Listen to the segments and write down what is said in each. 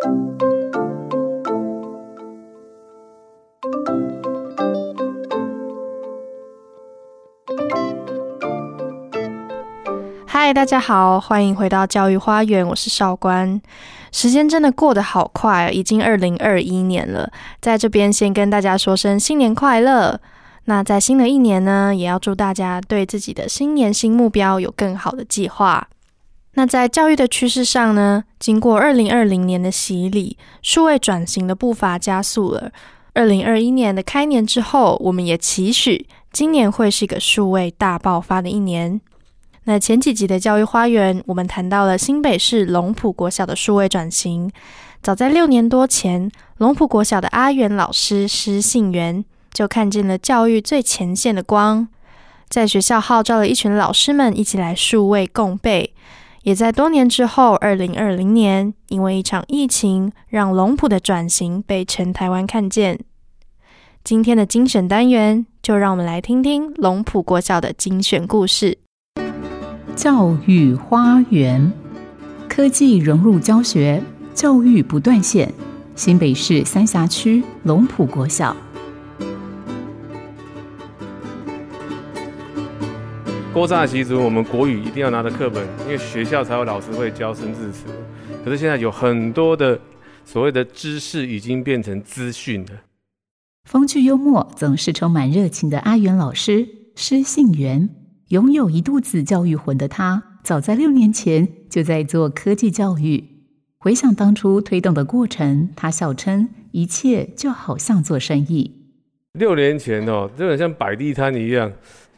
嗨，大家好，欢迎回到教育花园，我是少官。时间真的过得好快，已经二零二一年了。在这边先跟大家说声新年快乐。那在新的一年呢，也要祝大家对自己的新年新目标有更好的计划。那在教育的趋势上呢，经过二零二零年的洗礼，数位转型的步伐加速了。二零二一年的开年之后，我们也期许今年会是一个数位大爆发的一年。那前几集的教育花园，我们谈到了新北市龙埔国小的数位转型。早在六年多前，龙埔国小的阿元老师施信元就看见了教育最前线的光，在学校号召了一群老师们一起来数位共备。也在多年之后，二零二零年，因为一场疫情，让龙埔的转型被全台湾看见。今天的精选单元，就让我们来听听龙埔国小的精选故事。教育花园，科技融入教学，教育不断线。新北市三峡区龙埔国小。国三的习俗，我们国语一定要拿着课本，因为学校才有老师会教生字词。可是现在有很多的所谓的知识已经变成资讯了。风趣幽默，总是充满热情的阿元老师施信元。拥有一肚子教育魂的他，早在六年前就在做科技教育。回想当初推动的过程，他笑称一切就好像做生意。六年前哦，就很像摆地摊一样。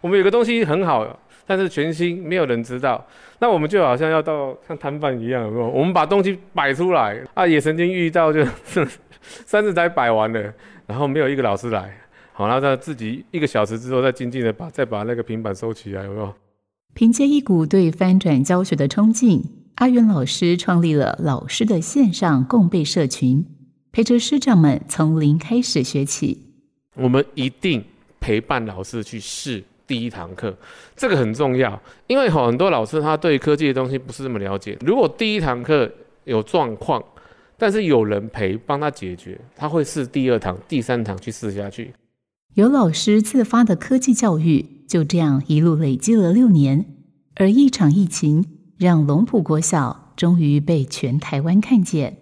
我们有个东西很好，但是全新，没有人知道。那我们就好像要到像摊贩一样，有没有？我们把东西摆出来啊，也曾经遇到，就三次才摆完了，然后没有一个老师来。好，然后他自己一个小时之后，再静静的把再把那个平板收起来，有没有？凭借一股对翻转教学的冲劲，阿元老师创立了老师的线上共备社群，陪着师长们从零开始学起。我们一定陪伴老师去试第一堂课，这个很重要，因为很多老师他对科技的东西不是这么了解。如果第一堂课有状况，但是有人陪帮他解决，他会试第二堂、第三堂去试下去。有老师自发的科技教育，就这样一路累积了六年。而一场疫情，让龙浦国小终于被全台湾看见。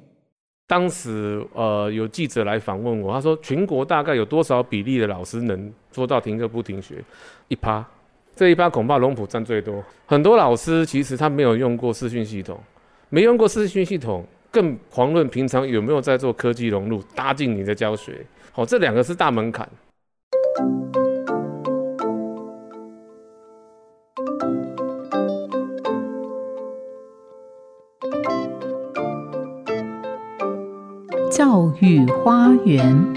当时，呃，有记者来访问我，他说：“全国大概有多少比例的老师能说到停课不停学？一趴，这一趴恐怕龙埔占最多。很多老师其实他没有用过视讯系统，没用过视讯系统，更遑论平常有没有在做科技融入搭进你的教学。好，这两个是大门槛。”教育花园，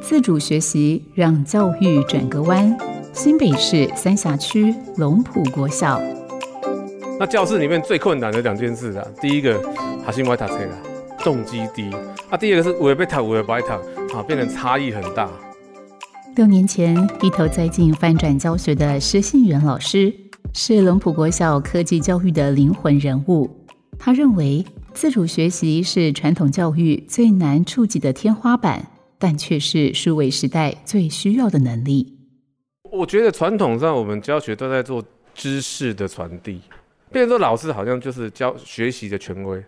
自主学习让教育转个弯。新北市三峡区龙浦国小。那教室里面最困难的两件事啊，第一个还是歪塔车啦，重击低；啊，第二个是五被塔五被白塔，啊，变成差异很大。六年前，一头栽进翻转教学的施信元老师，是龙浦国小科技教育的灵魂人物。他认为，自主学习是传统教育最难触及的天花板，但却是数位时代最需要的能力。我觉得传统上我们教学都在做知识的传递，变成说老师好像就是教学习的权威。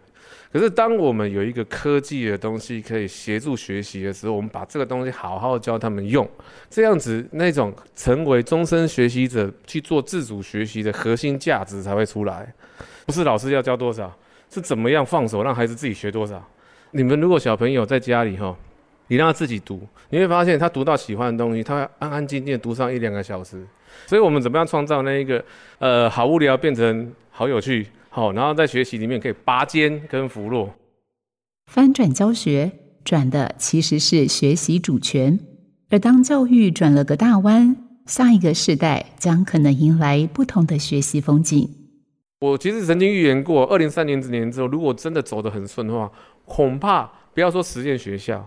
可是，当我们有一个科技的东西可以协助学习的时候，我们把这个东西好好教他们用，这样子那种成为终身学习者去做自主学习的核心价值才会出来。不是老师要教多少，是怎么样放手让孩子自己学多少。你们如果小朋友在家里哈，你让他自己读，你会发现他读到喜欢的东西，他会安安静静读上一两个小时。所以我们怎么样创造那一个呃好无聊变成好有趣？好，然后在学习里面可以拔尖跟扶弱，翻转教学转的其实是学习主权，而当教育转了个大弯，下一个世代将可能迎来不同的学习风景。我其实曾经预言过，二零三年之年之后，如果真的走得很顺的话，恐怕不要说实验学校，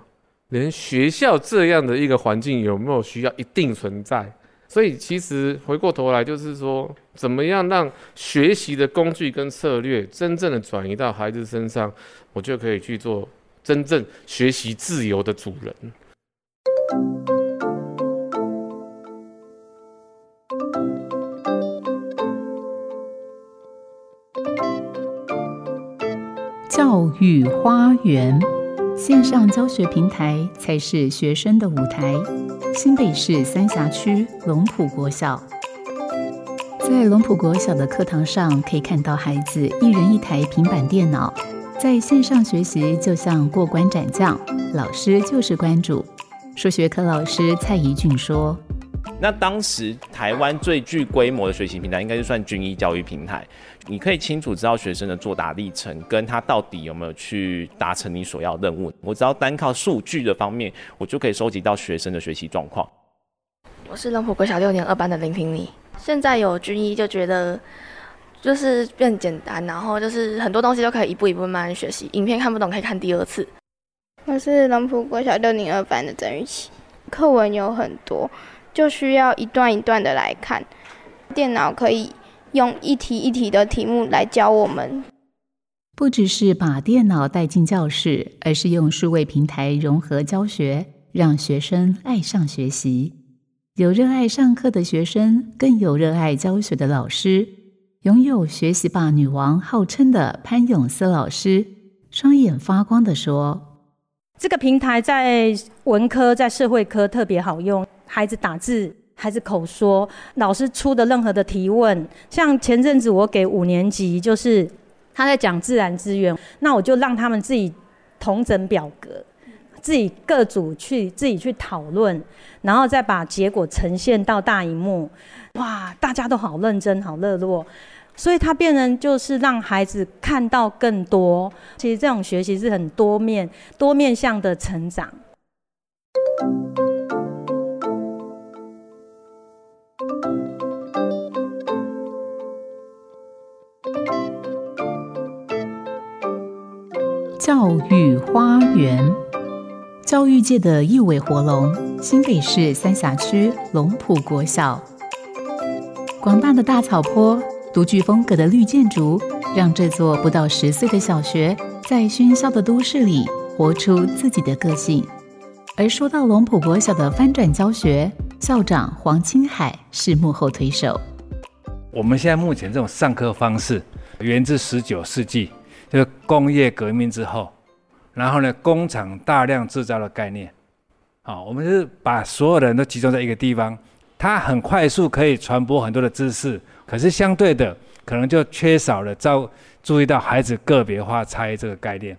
连学校这样的一个环境有没有需要一定存在。所以其实回过头来就是说，怎么样让学习的工具跟策略真正的转移到孩子身上，我就可以去做真正学习自由的主人。教育花园线上教学平台才是学生的舞台。新北市三峡区龙埔国小，在龙埔国小的课堂上，可以看到孩子一人一台平板电脑，在线上学习就像过关斩将，老师就是关主。数学课老师蔡怡俊说。那当时台湾最具规模的学习平台，应该就算军医教育平台。你可以清楚知道学生的作答历程，跟他到底有没有去达成你所要任务。我只要单靠数据的方面，我就可以收集到学生的学习状况。我是龙浦国小六年二班的林婷妮。现在有军医，就觉得就是变简单，然后就是很多东西都可以一步一步慢慢学习。影片看不懂可以看第二次。我是龙浦国小六年二班的曾玉琪。课文有很多。就需要一段一段的来看，电脑可以用一题一题的题目来教我们。不只是把电脑带进教室，而是用数位平台融合教学，让学生爱上学习。有热爱上课的学生，更有热爱教学的老师。拥有“学习吧女王”号称的潘永思老师，双眼发光的说：“这个平台在文科、在社会科特别好用。”孩子打字，孩子口说，老师出的任何的提问，像前阵子我给五年级，就是他在讲自然资源，那我就让他们自己同整表格，自己各组去自己去讨论，然后再把结果呈现到大荧幕，哇，大家都好认真，好热络，所以他变成就是让孩子看到更多，其实这种学习是很多面、多面向的成长。教育花园，教育界的一尾活龙，新北市三峡区龙浦国小。广大的大草坡，独具风格的绿建筑，让这座不到十岁的小学在喧嚣的都市里活出自己的个性。而说到龙埔国小的翻转教学，校长黄清海是幕后推手。我们现在目前这种上课方式，源自十九世纪。就工业革命之后，然后呢，工厂大量制造的概念，好，我们是把所有的人都集中在一个地方，它很快速可以传播很多的知识，可是相对的，可能就缺少了照注意到孩子个别化差异这个概念，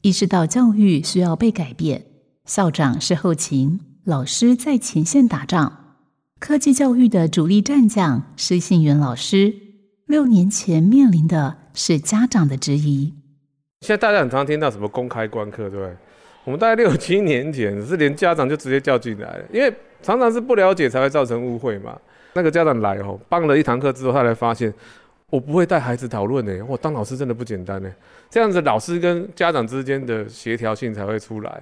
意识到教育需要被改变，校长是后勤，老师在前线打仗，科技教育的主力战将是信源老师，六年前面临的。是家长的质疑。现在大家很常听到什么公开观课，对不对？我们大概六七年前是连家长就直接叫进来了，因为常常是不了解才会造成误会嘛。那个家长来哦，帮了一堂课之后，他才发现我不会带孩子讨论呢。我当老师真的不简单呢。这样子老师跟家长之间的协调性才会出来。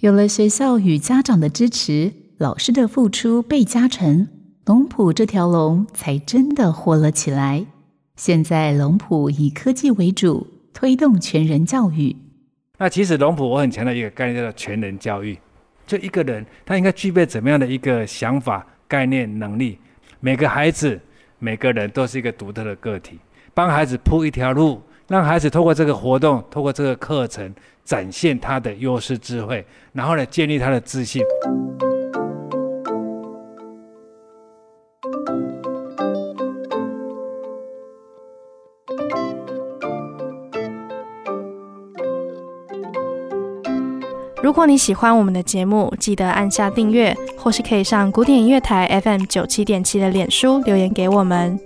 有了学校与家长的支持，老师的付出倍加成，龙浦这条龙才真的活了起来。现在龙普以科技为主，推动全人教育。那其实龙普我很强调一个概念，叫做全人教育。就一个人，他应该具备怎么样的一个想法、概念、能力？每个孩子、每个人都是一个独特的个体，帮孩子铺一条路，让孩子透过这个活动、透过这个课程，展现他的优势智慧，然后呢，建立他的自信。如果你喜欢我们的节目，记得按下订阅，或是可以上古典音乐台 FM 九七点七的脸书留言给我们。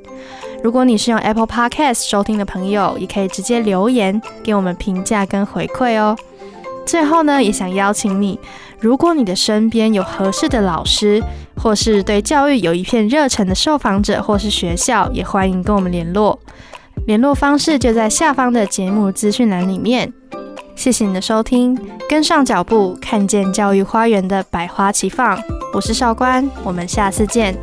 如果你是用 Apple Podcast 收听的朋友，也可以直接留言给我们评价跟回馈哦。最后呢，也想邀请你，如果你的身边有合适的老师，或是对教育有一片热忱的受访者，或是学校，也欢迎跟我们联络。联络方式就在下方的节目资讯栏里面。谢谢你的收听，跟上脚步，看见教育花园的百花齐放。我是少官，我们下次见。